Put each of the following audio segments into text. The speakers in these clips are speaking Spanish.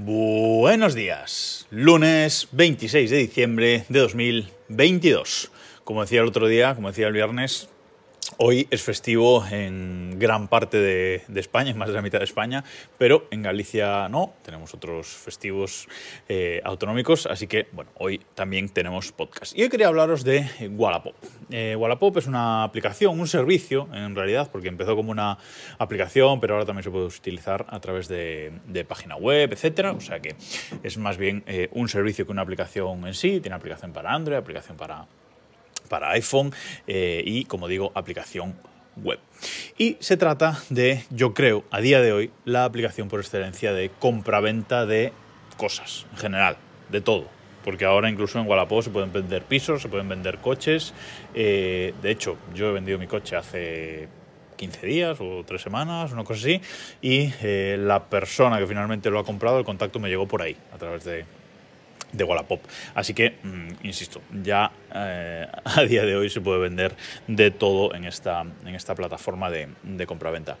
Buenos días, lunes 26 de diciembre de 2022. Como decía el otro día, como decía el viernes, Hoy es festivo en gran parte de, España, en más de la mitad de España, pero en Galicia no, tenemos otros festivos eh, autonómicos, así que bueno, hoy también tenemos podcast. Y hoy quería hablaros de Wallapop. Eh, Wallapop es una aplicación, un servicio en realidad, porque empezó como una aplicación, pero ahora también se puede utilizar a través de, página web, etcétera. O sea que es más bien eh, un servicio que una aplicación en sí. Tiene aplicación para Android, aplicación para para iPhone eh, y, como digo, aplicación web. Y se trata de, yo creo, a día de hoy, la aplicación por excelencia de compraventa de cosas, en general, de todo. Porque ahora incluso en Wallapop se pueden vender pisos, se pueden vender coches. Eh, de hecho, yo he vendido mi coche hace 15 días o 3 semanas, una cosa así, y eh, la persona que finalmente lo ha comprado, el contacto me llegó por ahí, a través de, de Wallapop. Así que, mm, insisto, ya eh, a día de hoy se puede vender de todo en esta, en esta plataforma de, de compraventa.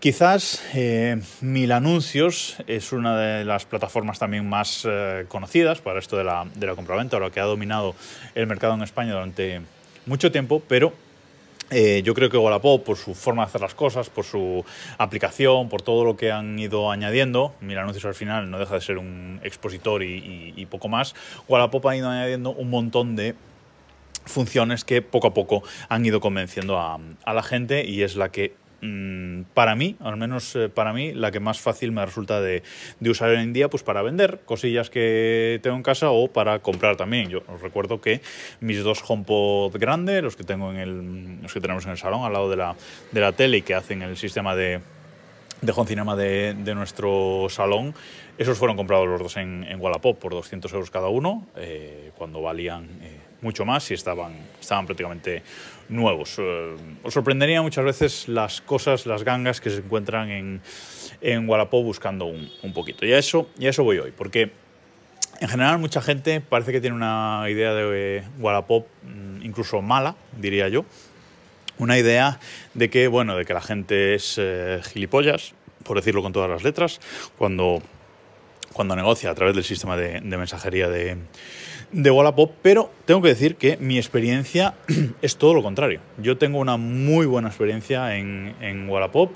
Quizás eh, Mil Anuncios es una de las plataformas también más eh, conocidas para esto de la, de la compraventa, lo que ha dominado el mercado en España durante mucho tiempo, pero eh, yo creo que Wallapop, por su forma de hacer las cosas, por su aplicación, por todo lo que han ido añadiendo, mira, anuncios al final no deja de ser un expositor y, poco más, Wallapop ha ido añadiendo un montón de funciones que poco a poco han ido convenciendo a la gente y es la que Mm, para mí, al menos eh, para mí, la que más fácil me resulta de, usar hoy en día, pues para vender cosillas que tengo en casa o para comprar también. Yo os recuerdo que mis dos HomePod grandes, los que tengo en el, los que tenemos en el salón al lado de la, de la tele y que hacen el sistema de, de home cinema de, nuestro salón, esos fueron comprados los dos en, en Wallapop por 200 euros cada uno, eh, cuando valían eh, mucho más y estaban, estaban prácticamente nuevos. Eh, os sorprendería muchas veces las cosas, las gangas que se encuentran en, en Wallapop buscando un, un poquito. Y a, eso, y eso voy hoy, porque en general mucha gente parece que tiene una idea de Wallapop mm, incluso mala, diría yo. Una idea de que, bueno, de que la gente es eh, gilipollas, por decirlo con todas las letras, cuando, cuando negocia a través del sistema de mensajería de, de Wallapop, pero tengo que decir que mi experiencia es todo lo contrario. Yo tengo una muy buena experiencia en, en Wallapop,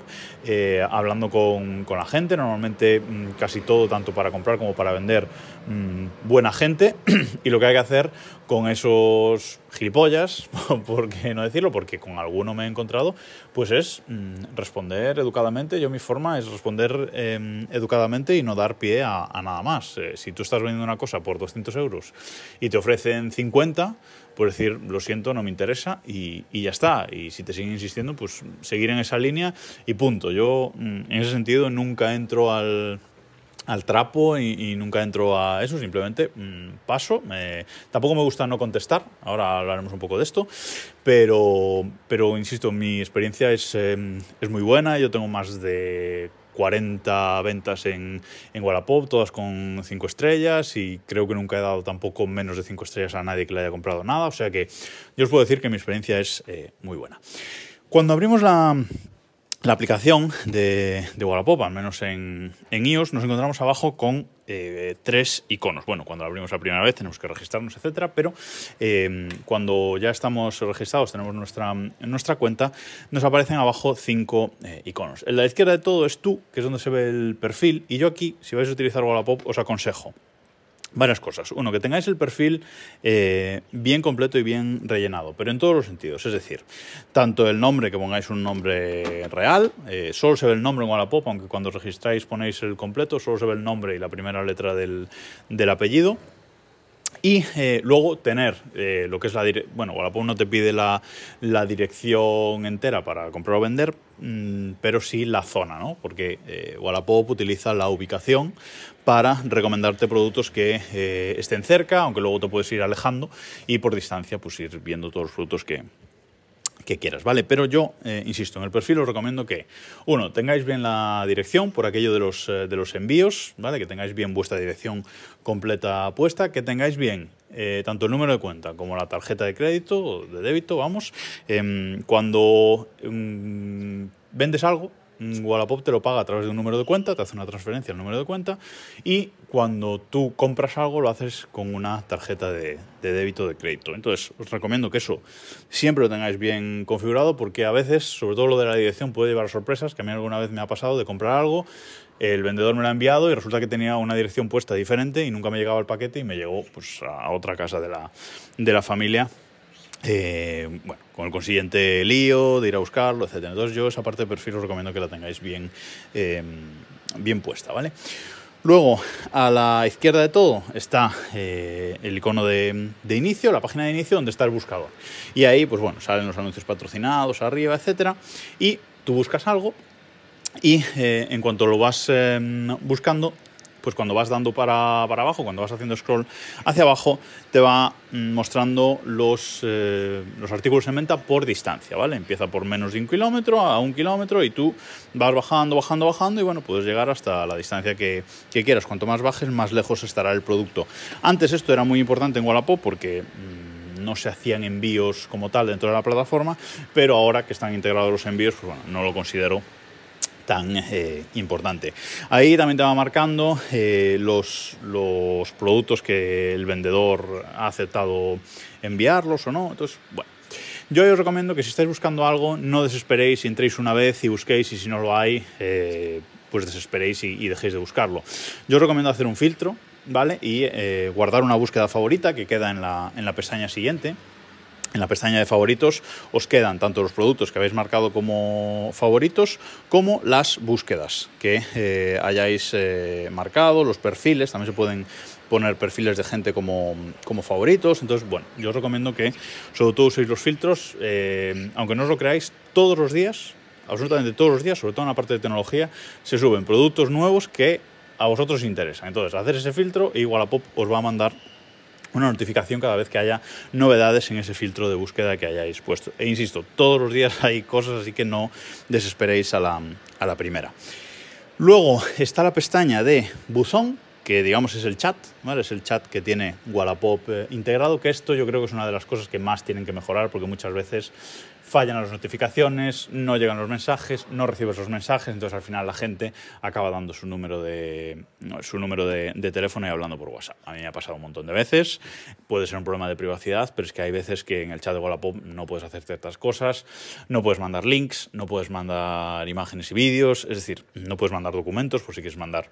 eh, hablando con, con, la gente, normalmente mm, casi todo, tanto para comprar como para vender, mm, buena gente, y lo que hay que hacer con esos gilipollas, por qué no decirlo, porque con alguno me he encontrado, pues es mm, responder educadamente. Yo mi forma es responder em, educadamente y no dar pie a, nada más. Eh, si tú estás vendiendo una cosa por 200 euros y te ofrecen 50, pues decir, lo siento, no me interesa y, y, ya está. Y si te siguen insistiendo, pues seguir en esa línea y punto. Yo, mm, en ese sentido, nunca entro al al trapo y, nunca entro a eso, simplemente mm, paso. tampoco me gusta no contestar, ahora hablaremos un poco de esto, pero, pero insisto, mi experiencia es, em, es muy buena, yo tengo más de 40 ventas en, en Wallapop, todas con 5 estrellas y creo que nunca he dado tampoco menos de 5 estrellas a nadie que le haya comprado nada, o sea que yo os puedo decir que mi experiencia es eh, muy buena. Cuando abrimos la, la aplicación de, de, Wallapop, al menos en, iOS, nos encontramos abajo con eh, tres iconos. Bueno, cuando abrimos la primera vez tenemos que registrarnos, etcétera, pero eh, cuando ya estamos registrados, tenemos nuestra, nuestra cuenta, nos aparecen abajo cinco eh, iconos. En la izquierda de todo es tú, que es donde se ve el perfil, y yo aquí, si vais a utilizar Wallapop, os aconsejo varias cosas. Uno, que tengáis el perfil eh, bien completo y bien rellenado, pero en todos los sentidos. Es decir, tanto el nombre, que pongáis un nombre real, eh, solo se ve el nombre en Wallapop, aunque cuando registráis ponéis el completo, solo se ve el nombre y la primera letra del, del apellido. Y eh, luego tener lo que es la dirección. Bueno, Wallapop no te pide la, la, dirección entera para comprar o vender, mm, pero sí la zona, ¿no? Porque Wallapop utiliza la ubicación para recomendarte productos que eh, estén cerca, aunque luego te puedes ir alejando y por distancia pues ir viendo todos los productos que, que quieras, ¿vale? Pero yo, eh, insisto, en el perfil os recomiendo que, uno, tengáis bien la dirección por aquello de los, eh, de los envíos, ¿vale? Que tengáis bien vuestra dirección completa puesta, que tengáis bien tanto el número de cuenta como la tarjeta de crédito o de débito, vamos. Em, cuando em, vendes algo, Wallapop te lo paga a través de un número de cuenta, te hace una transferencia al número de cuenta y cuando tú compras algo lo haces con una tarjeta de, débito de crédito. Entonces os recomiendo que eso siempre lo tengáis bien configurado porque a veces, sobre todo lo de la dirección, puede llevar sorpresas, que a mí alguna vez me ha pasado de comprar algo, el vendedor me lo ha enviado y resulta que tenía una dirección puesta diferente y nunca me llegaba el paquete y me llegó pues, a otra casa de la, de la familia eh, bueno, con el consiguiente lío de ir a buscarlo, etc. Entonces yo esa parte de perfil os recomiendo que la tengáis bien, em, bien puesta, ¿vale? Luego, a la izquierda de todo está eh, el icono de, inicio, la página de inicio donde está el buscador. Y ahí, pues bueno, salen los anuncios patrocinados arriba, etc. Y tú buscas algo y eh, en cuanto lo vas em, buscando, pues cuando vas dando para, abajo, cuando vas haciendo scroll hacia abajo, te va mm, mostrando los, eh, los artículos en venta por distancia, ¿vale? Empieza por menos de un kilómetro a un kilómetro y tú vas bajando, bajando, bajando y bueno, puedes llegar hasta la distancia que, quieras. Cuanto más bajes, más lejos estará el producto. Antes esto era muy importante en Wallapop porque... Mm, no se hacían envíos como tal dentro de la plataforma, pero ahora que están integrados los envíos, pues bueno, no lo considero tan eh, importante. Ahí también te va marcando eh, los, los productos que el vendedor ha aceptado enviarlos o no. Entonces, bueno, yo os recomiendo que si estáis buscando algo, no desesperéis entréis una vez y busquéis y si no lo hay, eh, pues desesperéis y, dejéis de buscarlo. Yo os recomiendo hacer un filtro, ¿vale? Y guardar una búsqueda favorita que queda en la, en la pestaña siguiente en la pestaña de favoritos os quedan tanto los productos que habéis marcado como favoritos como las búsquedas que eh, hayáis eh, marcado, los perfiles, también se pueden poner perfiles de gente como, como, favoritos. Entonces, bueno, yo os recomiendo que sobre todo uséis los filtros, eh, aunque no os lo creáis, todos los días, absolutamente todos los días, sobre todo en la parte de tecnología, se suben productos nuevos que a vosotros os interesan. Entonces, hacer ese filtro y Wallapop os va a mandar una notificación cada vez que haya novedades en ese filtro de búsqueda que hayáis puesto. E insisto, todos los días hay cosas, así que no desesperéis a la, a la primera. Luego está la pestaña de buzón, que digamos es el chat, es el chat que tiene Wallapop eh, integrado, que esto yo creo que es una de las cosas que más tienen que mejorar, porque muchas veces fallan las notificaciones, no llegan los mensajes, no recibes los mensajes, entonces al final la gente acaba dando su número de, su número de, teléfono y hablando por WhatsApp. A mí me ha pasado un montón de veces, puede ser un problema de privacidad, pero es que hay veces que en el chat de Wallapop no puedes hacer ciertas cosas, no puedes mandar links, no puedes mandar imágenes y vídeos, es decir, no puedes mandar documentos por si quieres mandar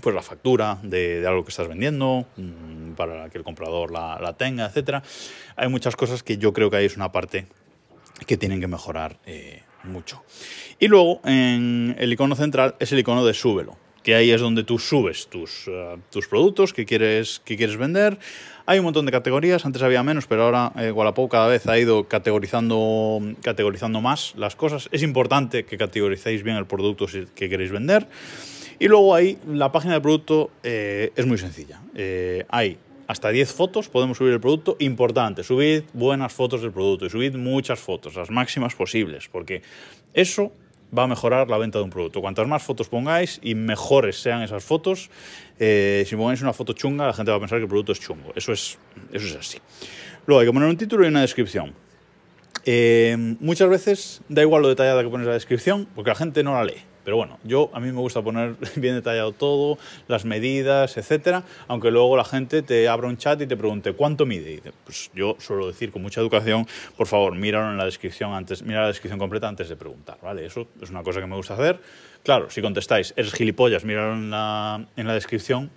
pues la factura de, algo que estás vendiendo mm, para que el comprador la, tenga, etcétera. Hay muchas cosas que yo creo que ahí es una parte que tienen que mejorar eh, mucho. Y luego en el icono central es el icono de súbelo, que ahí es donde tú subes tus, eh, tus productos que quieres, que quieres vender. Hay un montón de categorías, antes había menos, pero ahora eh, Wallapop cada vez ha ido categorizando, categorizando más las cosas. Es importante que categoricéis bien el producto que queréis vender. Y luego ahí la página de producto es muy sencilla. hay hasta 10 fotos podemos subir el producto. Importante, subid buenas fotos del producto y subid muchas fotos, las máximas posibles, porque eso va a mejorar la venta de un producto. Cuantas más fotos pongáis y mejores sean esas fotos, eh, si pongáis una foto chunga, la gente va a pensar que el producto es chungo. Eso es, eso es así. Luego hay que poner un título y una descripción. Eh, muchas veces da igual lo detallada que pones la descripción, porque la gente no la lee. Pero bueno, yo a mí me gusta poner bien detallado todo, las medidas, etcétera, aunque luego la gente te abra un chat y te pregunte cuánto mide. Y pues yo suelo decir con mucha educación, por favor, míralo en la descripción antes, mira la descripción completa antes de preguntar, ¿vale? Eso es una cosa que me gusta hacer. Claro, si contestáis, eres gilipollas, míralo en la, en la descripción,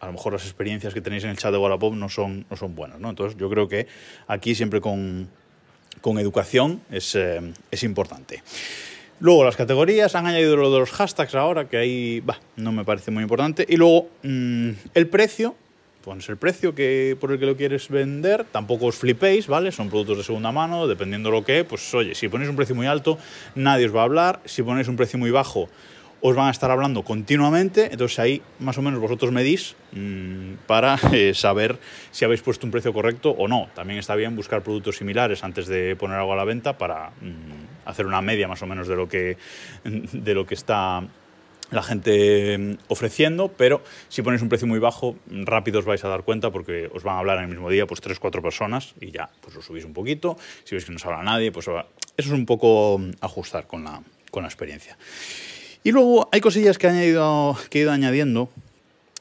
a lo mejor las experiencias que tenéis en el chat de Wallapop no son, no son buenas, ¿no? Entonces yo creo que aquí siempre con, con educación es, eh, es importante. Luego las categorías, han añadido lo de los hashtags ahora, que ahí no me parece muy importante. Y luego mm, el precio, pones el precio que, por el que lo quieres vender, tampoco os flipéis, ¿vale? Son productos de segunda mano, dependiendo lo que, pues oye, si ponéis un precio muy alto, nadie os va a hablar, si ponéis un precio muy bajo, os van a estar hablando continuamente, entonces ahí más o menos vosotros medís mmm, para eh, saber si habéis puesto un precio correcto o no. También está bien buscar productos similares antes de poner algo a la venta para mmm, hacer una media más o menos de lo que, de lo que está la gente mm, ofreciendo, pero si ponéis un precio muy bajo, rápido os vais a dar cuenta porque os van a hablar en el mismo día pues tres, cuatro personas y ya, pues lo subís un poquito. Si veis que no os habla nadie, pues eso es un poco mm, ajustar con la, con la experiencia. Y luego hay cosillas que, he ido añadiendo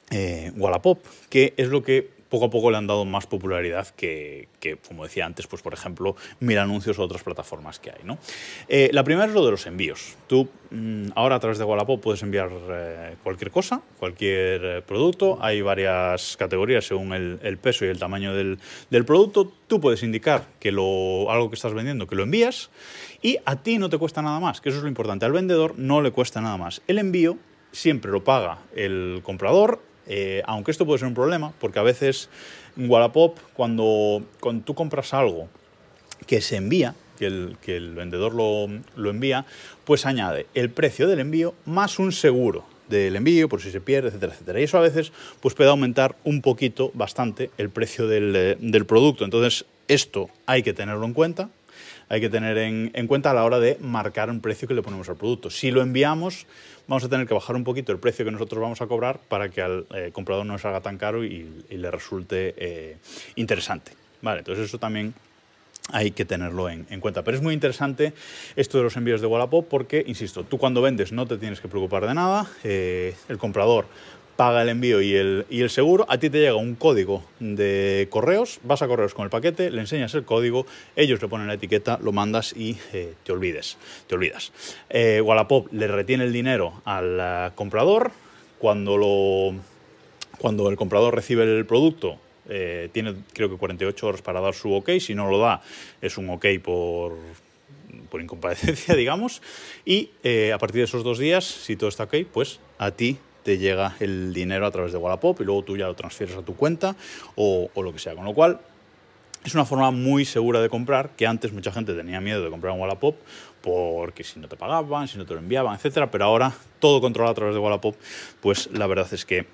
eh, Wallapop, que es lo que poco a poco le han dado más popularidad que, como decía antes, pues por ejemplo, mil anuncios o otras plataformas que hay. ¿no? Eh, la primera es lo de los envíos. Tú mm, ahora a través de Wallapop puedes enviar eh, cualquier cosa, cualquier eh, producto. Hay varias categorías según el, peso y el tamaño del, del, producto. Tú puedes indicar que lo, algo que estás vendiendo, que lo envías y a ti no te cuesta nada más, que eso es lo importante. Al vendedor no le cuesta nada más. El envío siempre lo paga el comprador eh, aunque esto puede ser un problema, porque a veces en Wallapop, cuando, tú compras algo que se envía, que el, vendedor lo, envía, pues añade el precio del envío más un seguro del envío, por si se pierde, etcétera, etcétera. Y eso a veces pues puede aumentar un poquito, bastante, el precio del, eh, del producto. Entonces, esto hay que tenerlo en cuenta, hay que tener en, en, cuenta a la hora de marcar un precio que le ponemos al producto. Si lo enviamos, vamos a tener que bajar un poquito el precio que nosotros vamos a cobrar para que al eh, comprador no salga tan caro y, le resulte eh, interesante. Vale, entonces eso también hay que tenerlo en, cuenta. Pero es muy interesante esto de los envíos de Wallapop porque, insisto, tú cuando vendes no te tienes que preocupar de nada, eh, el comprador paga el envío y el, y el seguro, a ti te llega un código de correos, vas a correos con el paquete, le enseñas el código, ellos le ponen la etiqueta, lo mandas y eh, te olvides, te olvidas. Eh, Wallapop le retiene el dinero al eh, comprador, cuando, lo, cuando el comprador recibe el producto, tiene creo que 48 horas para dar su ok, si no lo da es un ok por, por digamos, y a partir de esos dos días, si todo está ok, pues a ti te llega el dinero a través de Wallapop y luego tú ya lo transfieres a tu cuenta o, lo que sea. Con lo cual, es una forma muy segura de comprar, que antes mucha gente tenía miedo de comprar en Wallapop porque si no te pagaban, si no te lo enviaban, etcétera, pero ahora todo controlado a través de Wallapop, pues la verdad es que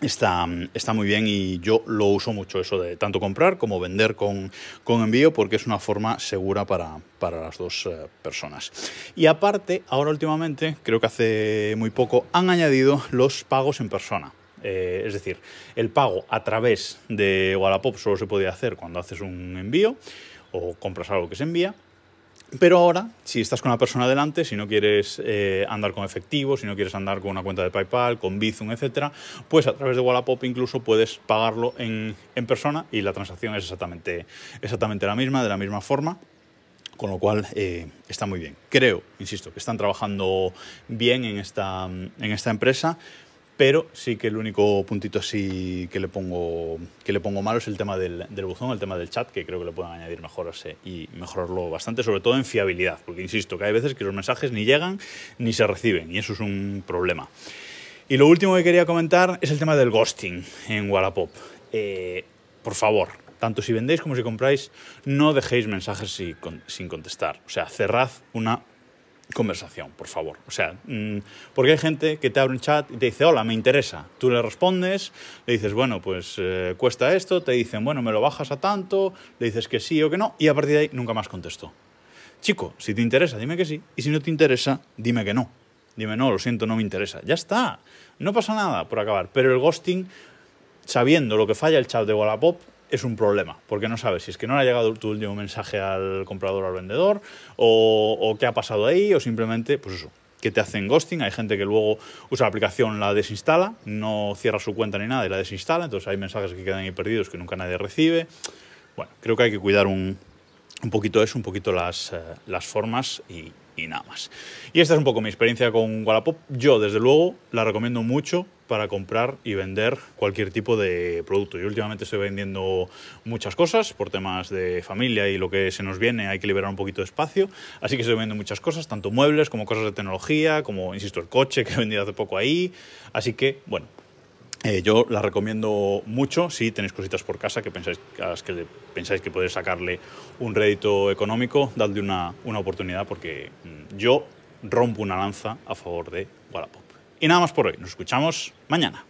Está, está, muy bien y yo lo uso mucho eso de tanto comprar como vender con, con envío porque es una forma segura para, para las dos eh, personas. Y aparte, ahora últimamente, creo que hace muy poco, han añadido los pagos en persona. Eh, es decir, el pago a través de Wallapop solo se podía hacer cuando haces un envío o compras algo que se envía pero ahora, si estás con una persona delante, si no quieres eh, andar con efectivo, si no quieres andar con una cuenta de PayPal, con Bizum, etc., pues a través de Wallapop incluso puedes pagarlo en, persona y la transacción es exactamente, exactamente la misma, de la misma forma con lo cual eh, está muy bien. Creo, insisto, que están trabajando bien en esta, en esta empresa pero sí que el único puntito así que le pongo, que le pongo malo es el tema del, buzón, el tema del chat, que creo que le pueden añadir mejoras y mejorarlo bastante, sobre todo en fiabilidad, porque insisto que hay veces que los mensajes ni llegan ni se reciben, y eso es un problema. Y lo último que quería comentar es el tema del ghosting en Wallapop. Eh, por favor, tanto si vendéis como si compráis, no dejéis mensajes sin contestar. O sea, cerrad una conversación, por favor. O sea, mm, porque hay gente que te abre un chat y te dice, hola, me interesa. Tú le respondes, le dices, bueno, pues eh, cuesta esto, te dicen, bueno, me lo bajas a tanto, le dices que sí o que no, y a partir de ahí nunca más contesto. Chico, si te interesa, dime que sí, y si no te interesa, dime que no. Dime, no, lo siento, no me interesa. Ya está, no pasa nada por acabar. Pero el ghosting, sabiendo lo que falla el chat de Wallapop, es un problema, porque no sabes si es que no le ha llegado tu último mensaje al comprador o al vendedor, o, qué ha pasado ahí, o simplemente, pues eso, que te hacen ghosting. Hay gente que luego usa la aplicación, la desinstala, no cierra su cuenta ni nada y la desinstala, entonces hay mensajes que quedan ahí perdidos que nunca nadie recibe. Bueno, creo que hay que cuidar un, un poquito eso, un poquito las, eh, las formas y, y nada más. Y esta es un poco mi experiencia con Wallapop. Yo, desde luego, la recomiendo mucho para comprar y vender cualquier tipo de producto. Yo últimamente estoy vendiendo muchas cosas por temas de familia y lo que se nos viene hay que liberar un poquito de espacio. Así que estoy vendiendo muchas cosas, tanto muebles como cosas de tecnología, como, insisto, el coche que he vendido hace poco ahí. Así que, bueno, eh, yo la recomiendo mucho si tenéis cositas por casa que pensáis, a las que pensáis que podéis sacarle un rédito económico, dadle una, una oportunidad porque mm, yo rompo una lanza a favor de Wallapop. Y nada más por hoy, nos escuchamos mañana.